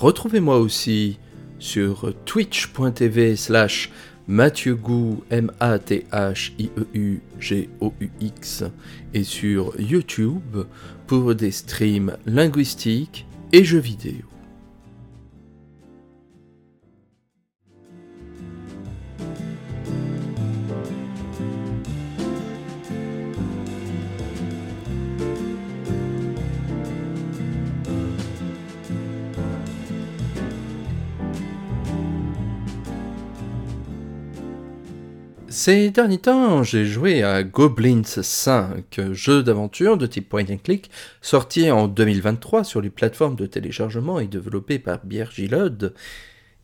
Retrouvez-moi aussi sur twitch.tv slash Mathieu M-A-T-H-I-E-U-G-O-U-X, et sur YouTube pour des streams linguistiques et jeux vidéo. Ces derniers temps, j'ai joué à Goblins 5, jeu d'aventure de type point and click, sorti en 2023 sur les plateformes de téléchargement et développé par Pierre Gillode.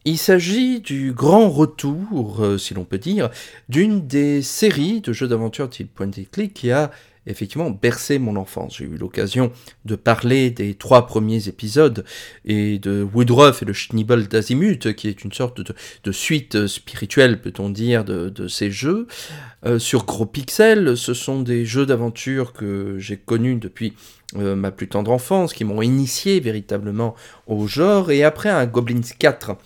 Il s'agit du grand retour, euh, si l'on peut dire, d'une des séries de jeux d'aventure type point and click qui a effectivement bercé mon enfance. J'ai eu l'occasion de parler des trois premiers épisodes et de Woodruff et le Schnibbel d'Azimut, qui est une sorte de, suite spirituelle, peut-on dire, de, ces jeux. Euh, sur Gros Pixel, ce sont des jeux d'aventure que j'ai connus depuis euh, ma plus tendre enfance, qui m'ont initié véritablement au genre, et après un Goblins 4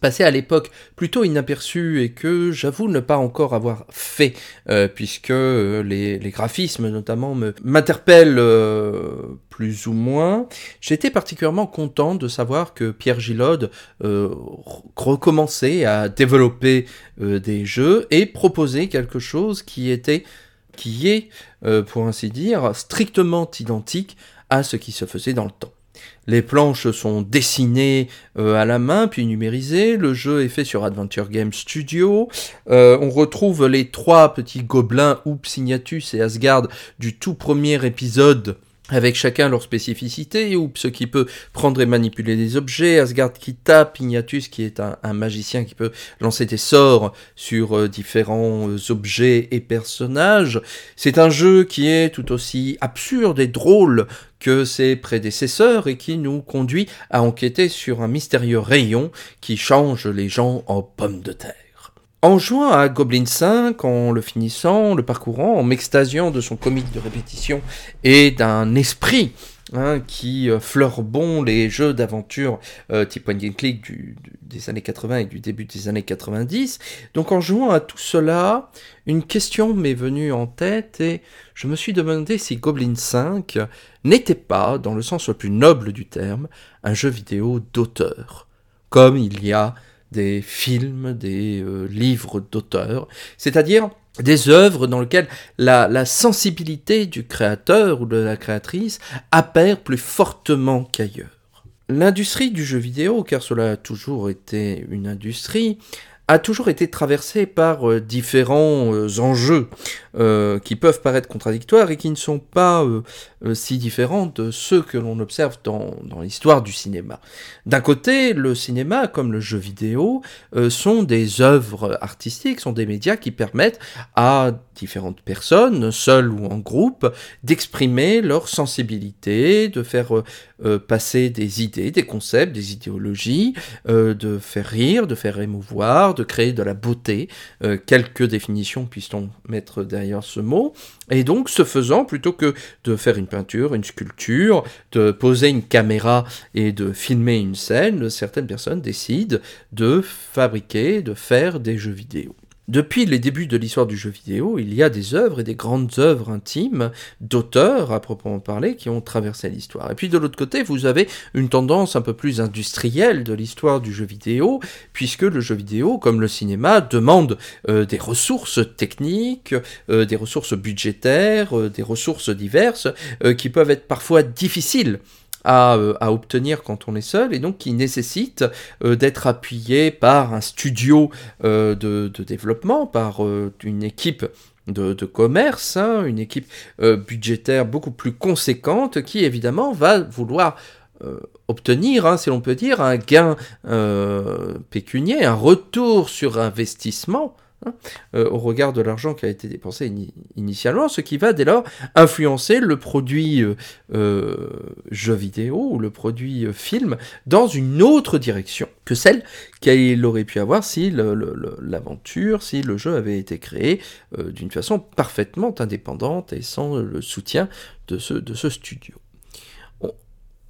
passé à l'époque plutôt inaperçu et que j'avoue ne pas encore avoir fait, euh, puisque euh, les, graphismes notamment m'interpellent euh, plus ou moins. J'étais particulièrement content de savoir que Pierre Gillode recommençait à développer des jeux et proposait quelque chose qui était, qui est, pour ainsi dire, strictement identique à ce qui se faisait dans le temps. Les planches sont dessinées euh, à la main puis numérisées. Le jeu est fait sur Adventure Game Studio. Euh, on retrouve les trois petits gobelins, Oops, Ignatus et Asgard, du tout premier épisode avec chacun leur spécificité, ou ce qui peut prendre et manipuler des objets, Asgard qui tape, Ignatus qui est un, magicien qui peut lancer des sorts sur euh, différents objets et personnages. C'est un jeu qui est tout aussi absurde et drôle que ses prédécesseurs et qui nous conduit à enquêter sur un mystérieux rayon qui change les gens en pommes de terre. En jouant à Goblin 5, en le finissant, le parcourant, en m'extasiant de son comique de répétition et d'un esprit Hein, qui euh, fleure bon les jeux d'aventure euh, type point and click des années 80 et du début des années 90. Donc en jouant à tout cela, une question m'est venue en tête et je me suis demandé si Goblin 5 n'était pas, dans le sens le plus noble du terme, un jeu vidéo d'auteur, comme il y a des films, des euh, livres d'auteur, c'est-à-dire des œuvres dans lesquelles la, sensibilité du créateur ou de la créatrice apparaît plus fortement qu'ailleurs. L'industrie du jeu vidéo, car cela a toujours été une industrie, a toujours été traversée par euh, différents euh, enjeux euh, qui peuvent paraître contradictoires et qui ne sont pas euh, si différents de ceux que l'on observe dans, l'histoire du cinéma. D'un côté, le cinéma, comme le jeu vidéo, euh, sont des œuvres artistiques, sont des médias qui permettent à différentes personnes, seules ou en groupe, d'exprimer leur sensibilité, de faire euh, passer des idées, des concepts, des idéologies, de faire rire, de faire émouvoir, de créer de la beauté. quelques définitions puisse-t-on mettre derrière ce mot. Et donc, ce faisant, plutôt que de faire une peinture, une sculpture, de poser une caméra et de filmer une scène, certaines personnes décident de fabriquer, de faire des jeux vidéo. Depuis les débuts de l'histoire du jeu vidéo, il y a des œuvres et des grandes œuvres intimes d'auteurs, à proprement parler, qui ont traversé l'histoire. Et puis de l'autre côté, vous avez une tendance un peu plus industrielle de l'histoire du jeu vidéo, puisque le jeu vidéo, comme le cinéma, demande euh, des ressources techniques, euh, des ressources budgétaires, euh, des ressources diverses, qui peuvent être parfois difficiles euh, à, obtenir quand on est seul et donc qui nécessite euh, d'être appuyé par un studio euh, de, développement, par une équipe de, commerce, hein, une équipe budgétaire beaucoup plus conséquente qui évidemment va vouloir obtenir, hein, si l'on peut dire, un gain pécunier, un retour sur investissement Hein, euh, au regard de l'argent qui a été dépensé initialement, ce qui va dès lors influencer le produit euh, euh, jeu vidéo ou le produit film dans une autre direction que celle qu'il aurait pu avoir si l'aventure, si le jeu avait été créé d'une façon parfaitement indépendante et sans le soutien de ce studio.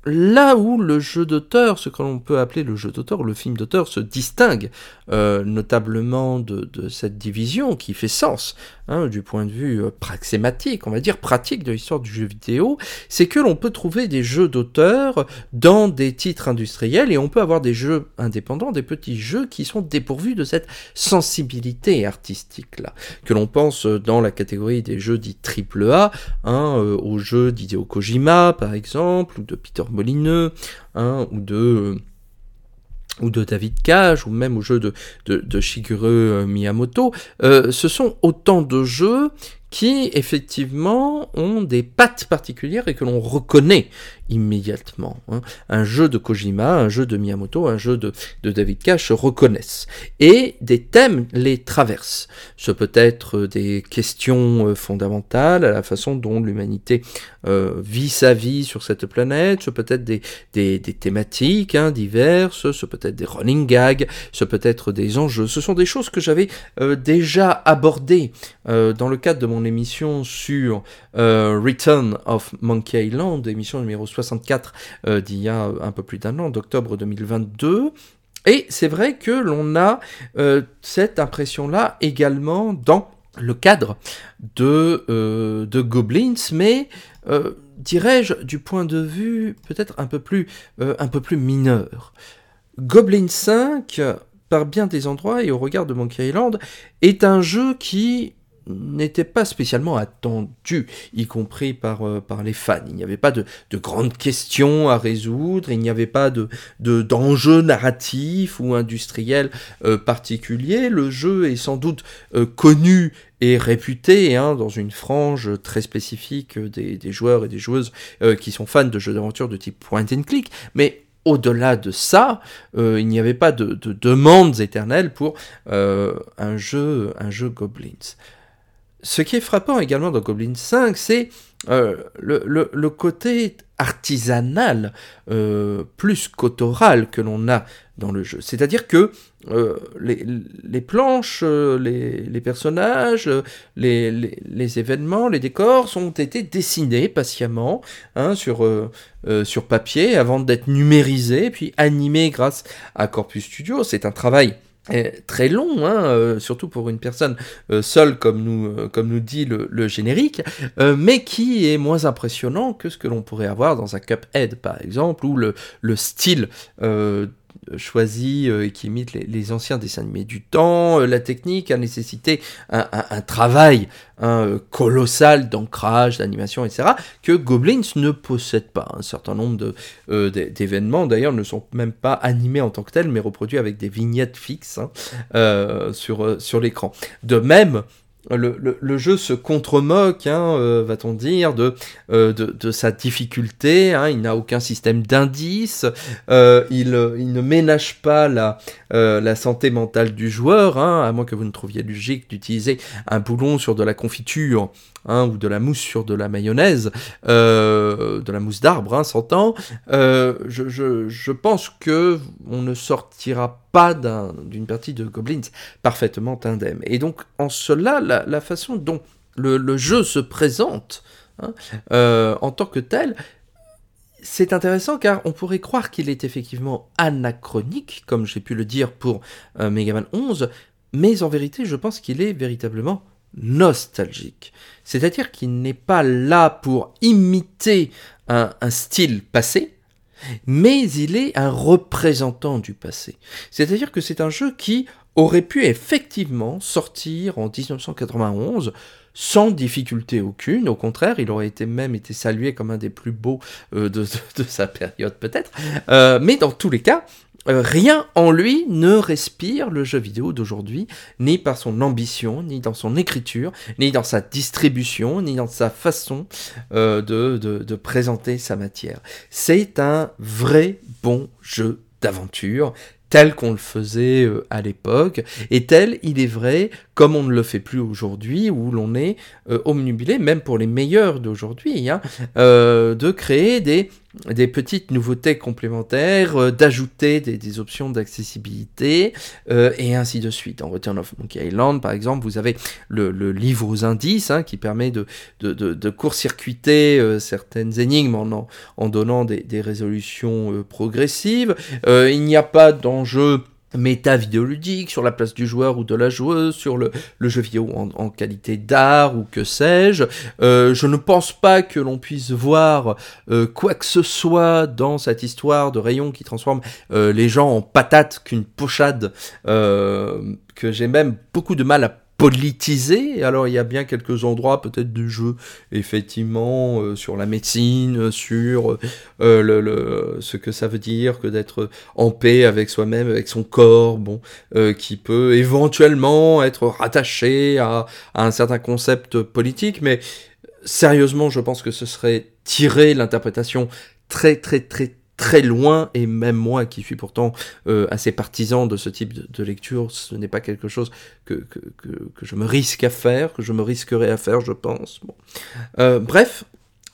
Là où le jeu d'auteur, ce que l'on peut appeler le jeu d'auteur, le film d'auteur, se distingue euh, notablement de, cette division qui fait sens hein, du point de vue euh, praxématique, on va dire pratique de l'histoire du jeu vidéo, c'est que l'on peut trouver des jeux d'auteur dans des titres industriels et on peut avoir des jeux indépendants, des petits jeux qui sont dépourvus de cette sensibilité artistique là, que l'on pense dans la catégorie des jeux dits triple A, hein, euh, aux jeux d'Hideo Kojima par exemple, ou de Peter Molineux, hein, ou de ou de David Cage, ou même au jeu de, de, euh, Miyamoto, euh, ce sont autant de jeux qui effectivement ont des pattes particulières et que l'on reconnaît immédiatement. Hein. Un jeu de Kojima, un jeu de Miyamoto, un jeu de, David Cage se reconnaissent. Et des thèmes les traversent. Ce peut être des questions euh, fondamentales à la façon dont l'humanité euh, vit sa vie sur cette planète, ce peut être des, des, thématiques hein, diverses, ce peut être des running gags, ce peut être des enjeux. Ce sont des choses que j'avais euh, déjà abordées dans le cadre de mon émission sur Return of Monkey Island, émission numéro 64 euh, d'il y a un peu plus d'un an, d'octobre 2022. Et c'est vrai que l'on a euh, cette impression-là également dans le cadre de, euh, de Goblins, mais dirais-je du point de vue peut-être un peu plus un peu plus mineur. Goblins 5, par bien des endroits et au regard de Monkey Island, est un jeu qui n'était pas spécialement attendu, y compris par, euh, par les fans. Il n'y avait pas de, de, grandes questions à résoudre, il n'y avait pas de, d'enjeux narratifs ou industriels euh, particuliers. Le jeu est sans doute euh, connu et réputé hein, dans une frange très spécifique des, des joueurs et des joueuses qui sont fans de jeux d'aventure de type point and click, mais au-delà de ça, il n'y avait pas de, de, demandes éternelles pour un jeu, un jeu Goblins. Ce qui est frappant également dans Goblin 5, c'est euh, le, côté artisanal euh, plus qu'autoral que l'on a dans le jeu. C'est-à-dire que euh, les, planches, les, personnages, les, événements, les décors ont été dessinés patiemment hein, sur, sur papier avant d'être numérisés, puis animés grâce à Corpus Studio. C'est un travail très long, hein, euh, surtout pour une personne euh, seule comme nous, euh, comme nous dit le, générique, mais qui est moins impressionnant que ce que l'on pourrait avoir dans un Cuphead par exemple, où le, le style choisi et qui imite les, anciens dessins animés du temps, la technique a nécessité un, travail hein, colossal d'ancrage, d'animation, etc., que Goblins ne possède pas. Un certain nombre d'événements, d'ailleurs, ne sont même pas animés en tant que tels, mais reproduits avec des vignettes fixes hein, sur, sur l'écran. De même, le, jeu se contre-moque, hein, euh, va-t-on dire, de, euh, sa difficulté. Hein. il n'a aucun système d'indice. Euh, il, ne ménage pas la, la santé mentale du joueur, hein, à moins que vous ne trouviez logique d'utiliser un boulon sur de la confiture Hein, ou de la mousse sur de la mayonnaise, euh, de la mousse d'arbre, hein, s'entend, euh, je, pense que on ne sortira pas d'une partie de Goblins parfaitement indemne. Et donc, en cela, la, façon dont le, le, jeu se présente hein, euh, en tant que tel, c'est intéressant car on pourrait croire qu'il est effectivement anachronique, comme j'ai pu le dire pour euh, Megaman 11, mais en vérité, je pense qu'il est véritablement nostalgique. C'est-à-dire qu'il n'est pas là pour imiter un, style passé, mais il est un représentant du passé. C'est-à-dire que c'est un jeu qui aurait pu effectivement sortir en 1991 sans difficulté aucune. Au contraire, il aurait été même été salué comme un des plus beaux euh, de, sa période peut-être. Euh, mais dans tous les cas, euh, rien en lui ne respire le jeu vidéo d'aujourd'hui, ni par son ambition, ni dans son écriture, ni dans sa distribution, ni dans sa façon euh, de, de, présenter sa matière. C'est un vrai bon jeu d'aventure, tel qu'on le faisait euh, à l'époque, et tel, il est vrai, comme on ne le fait plus aujourd'hui, où l'on est euh, omnubilé, même pour les meilleurs d'aujourd'hui, hein, euh, de créer des, des petites nouveautés complémentaires, euh, d'ajouter des, options d'accessibilité, euh, et ainsi de suite. En Return of Monkey Island, par exemple, vous avez le, livre aux indices, hein, qui permet de, court-circuiter euh, certaines énigmes en, donnant des, résolutions progressives. Il n'y a pas d'enjeu méta vidéoludique sur la place du joueur ou de la joueuse, sur le, jeu vidéo en, qualité d'art ou que sais-je. Euh, je ne pense pas que l'on puisse voir euh, quoi que ce soit dans cette histoire de rayon qui transforme euh, les gens en patates qu'une pochade que j'ai même beaucoup de mal à politisé. Alors il y a bien quelques endroits peut-être du jeu, effectivement, euh, sur la médecine, sur euh, le, le- ce que ça veut dire que d'être en paix avec soi-même, avec son corps, bon, euh, qui peut éventuellement être rattaché à, à un certain concept politique, mais sérieusement, je pense que ce serait tirer l'interprétation très très très très loin, et même moi qui suis pourtant euh, assez partisan de ce type de, lecture, ce n'est pas quelque chose que, que, que, que je me risque à faire, que je me risquerais à faire, je pense. Bon. Euh, bref,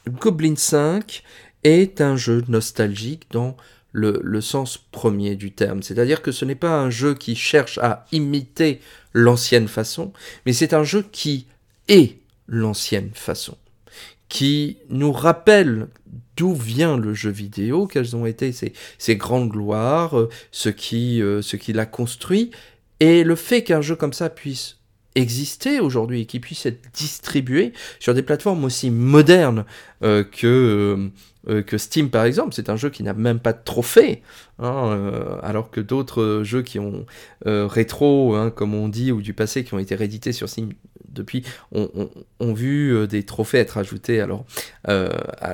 Goblin 5 est un jeu nostalgique dans le, le sens premier du terme. C'est-à-dire que ce n'est pas un jeu qui cherche à imiter l'ancienne façon, mais c'est un jeu qui est l'ancienne façon, qui nous rappelle d'où vient le jeu vidéo, quelles ont été ses, grandes gloires, euh, ce qui, euh, ce l'a construit, et le fait qu'un jeu comme ça puisse exister aujourd'hui et qui puisse être distribué sur des plateformes aussi modernes euh, que, euh, que Steam par exemple. C'est un jeu qui n'a même pas de trophée, hein, euh, alors que d'autres jeux qui ont euh, rétro, hein, comme on dit, ou du passé, qui ont été réédités sur Steam depuis, ont, vu des trophées être ajoutés à leur, à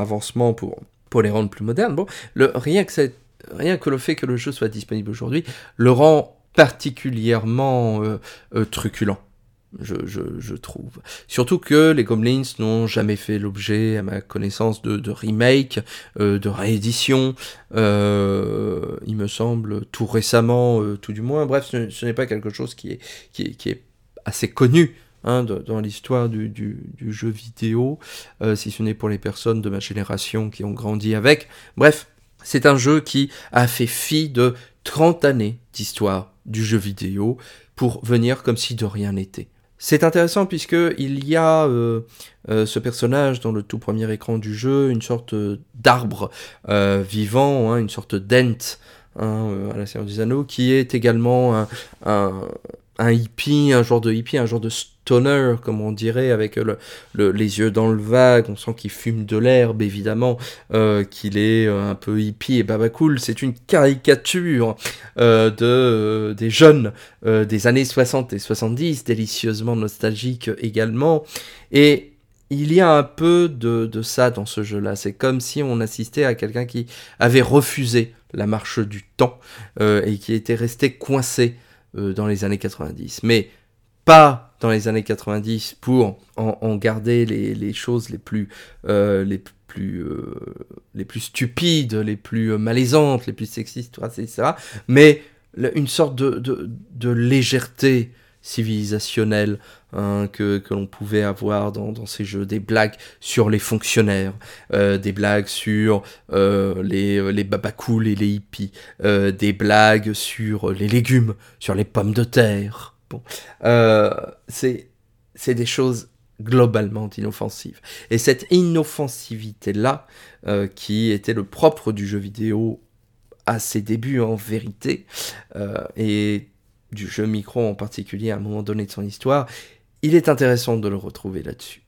avancement pour, les rendre plus modernes. Rien, que le fait que le jeu soit disponible aujourd'hui le rend particulièrement truculent. Je, je, je trouve. Surtout que les Goblins n'ont jamais fait l'objet, à ma connaissance, de, de remake, euh, de réédition. Euh, il me semble tout récemment, euh, tout du moins. Bref, ce, ce n'est pas quelque chose qui est, qui est, qui est assez connu hein, dans l'histoire du, du, du jeu vidéo, euh, si ce n'est pour les personnes de ma génération qui ont grandi avec. Bref, c'est un jeu qui a fait fi de 30 années d'histoire du jeu vidéo pour venir comme si de rien n'était. C'est intéressant puisque il y a euh, euh, ce personnage dans le tout premier écran du jeu, une sorte euh, d'arbre euh, vivant, hein, une sorte d'ent hein, à la Seigneur des Anneaux, qui est également un, un, un hippie, un genre de hippie, un genre de comme on dirait, avec le- les yeux dans le vague, on sent qu'il fume de l'herbe, évidemment, euh, qu'il est euh, un peu hippie et babacool. C'est une caricature euh, de, euh, des jeunes euh, des années 60 et 70, délicieusement nostalgique également. Et il y a un peu de, de ça dans ce jeu-là. C'est comme si on assistait à quelqu'un qui avait refusé la marche du temps euh, et qui était resté coincé euh, dans les années 90. Mais pas dans les années 90 pour en, garder les, choses les plus, euh, les plus, euh, les plus stupides, les plus euh, malaisantes, les plus sexistes, etc. Mais une sorte de, de, légèreté civilisationnelle hein, que, que l'on pouvait avoir dans, ces jeux, des blagues sur les fonctionnaires, des blagues sur les, les et les hippies, des blagues sur les légumes, sur les pommes de terre. Euh, c'est c'est des choses globalement inoffensives. Et cette inoffensivité-là, euh, qui était le propre du jeu vidéo à ses débuts en vérité, euh, et du jeu micro en particulier à un moment donné de son histoire, il est intéressant de le retrouver là-dessus.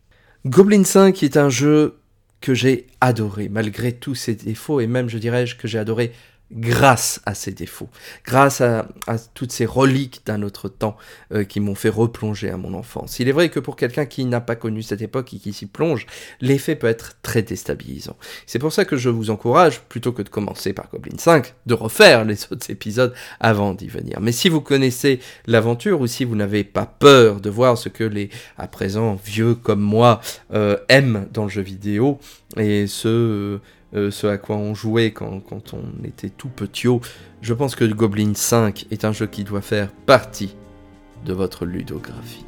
Goblin 5 est un jeu que j'ai adoré, malgré tous ses défauts, et même, je dirais, que j'ai adoré grâce à ses défauts, grâce à, toutes ces reliques d'un autre temps euh, qui m'ont fait replonger à mon enfance. Il est vrai que pour quelqu'un qui n'a pas connu cette époque et qui s'y plonge, l'effet peut être très déstabilisant. C'est pour ça que je vous encourage, plutôt que de commencer par Goblin 5, de refaire les autres épisodes avant d'y venir. Mais si vous connaissez l'aventure ou si vous n'avez pas peur de voir ce que les, à présent, vieux comme moi, euh, aiment dans le jeu vidéo, et ce, ce à quoi on jouait quand, on était tout petit, je pense que Goblin 5 est un jeu qui doit faire partie de votre ludographie.